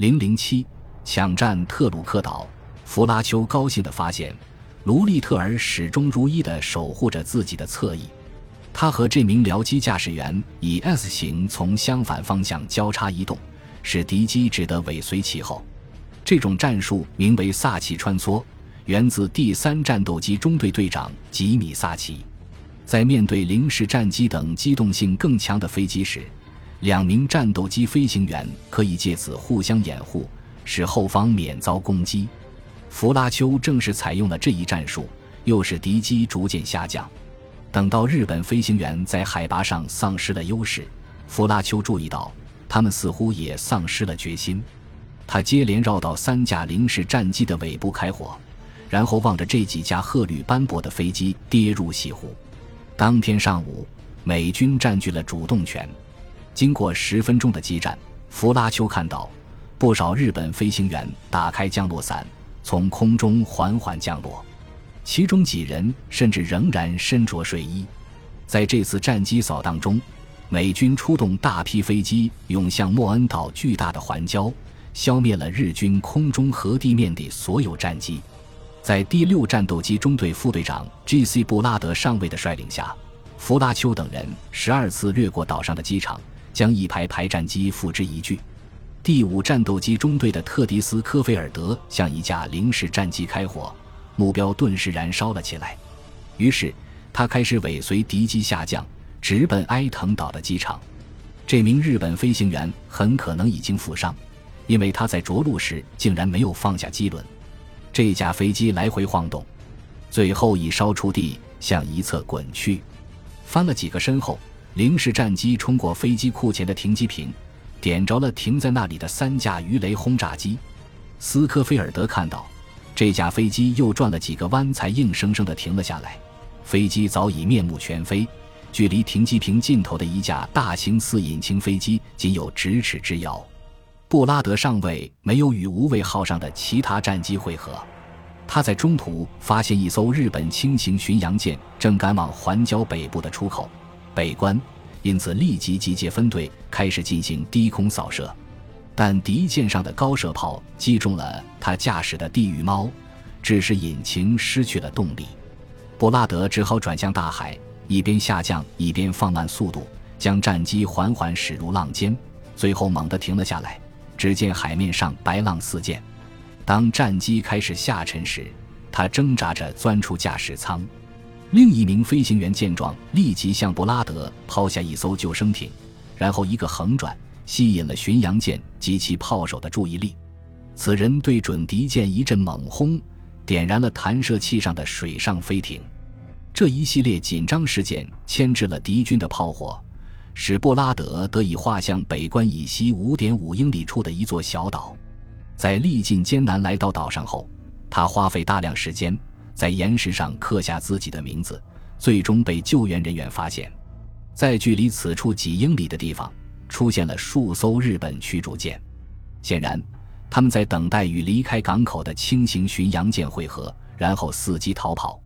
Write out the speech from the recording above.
零零七抢占特鲁克岛，弗拉丘高兴地发现，卢利特尔始终如一地守护着自己的侧翼。他和这名僚机驾驶员以 S 型从相反方向交叉移动，使敌机只得尾随其后。这种战术名为“萨奇穿梭”，源自第三战斗机中队队长吉米·萨奇。在面对零式战机等机动性更强的飞机时，两名战斗机飞行员可以借此互相掩护，使后方免遭攻击。弗拉丘正是采用了这一战术，又使敌机逐渐下降。等到日本飞行员在海拔上丧失了优势，弗拉丘注意到他们似乎也丧失了决心。他接连绕到三架零式战机的尾部开火，然后望着这几架鹤履斑驳的飞机跌入西湖。当天上午，美军占据了主动权。经过十分钟的激战，弗拉丘看到不少日本飞行员打开降落伞，从空中缓缓降落。其中几人甚至仍然身着睡衣。在这次战机扫荡中，美军出动大批飞机涌向莫恩岛巨大的环礁，消灭了日军空中和地面的所有战机。在第六战斗机中队副队长 G.C. 布拉德上尉的率领下，弗拉丘等人十二次掠过岛上的机场，将一排排战机付之一炬。第五战斗机中队的特迪斯科菲尔德向一架零式战机开火。目标顿时燃烧了起来，于是他开始尾随敌机下降，直奔埃滕岛的机场。这名日本飞行员很可能已经负伤，因为他在着陆时竟然没有放下机轮。这架飞机来回晃动，最后一烧出地，向一侧滚去。翻了几个身后，零式战机冲过飞机库前的停机坪，点着了停在那里的三架鱼雷轰炸机。斯科菲尔德看到。这架飞机又转了几个弯，才硬生生地停了下来。飞机早已面目全非，距离停机坪尽头的一架大型四引擎飞机仅有咫尺之遥。布拉德上尉没有与无畏号上的其他战机会合，他在中途发现一艘日本轻型巡洋舰正赶往环礁北部的出口北关，因此立即集结分队开始进行低空扫射。但敌舰上的高射炮击中了他驾驶的地狱猫，致使引擎失去了动力。布拉德只好转向大海，一边下降一边放慢速度，将战机缓缓驶入浪尖，最后猛地停了下来。只见海面上白浪四溅。当战机开始下沉时，他挣扎着钻出驾驶舱。另一名飞行员见状，立即向布拉德抛下一艘救生艇，然后一个横转。吸引了巡洋舰及其炮手的注意力，此人对准敌舰一阵猛轰，点燃了弹射器上的水上飞艇。这一系列紧张事件牵制了敌军的炮火，使布拉德得以划向北关以西五点五英里处的一座小岛。在历尽艰难来到岛上后，他花费大量时间在岩石上刻下自己的名字，最终被救援人员发现，在距离此处几英里的地方。出现了数艘日本驱逐舰，显然，他们在等待与离开港口的轻型巡洋舰会合，然后伺机逃跑。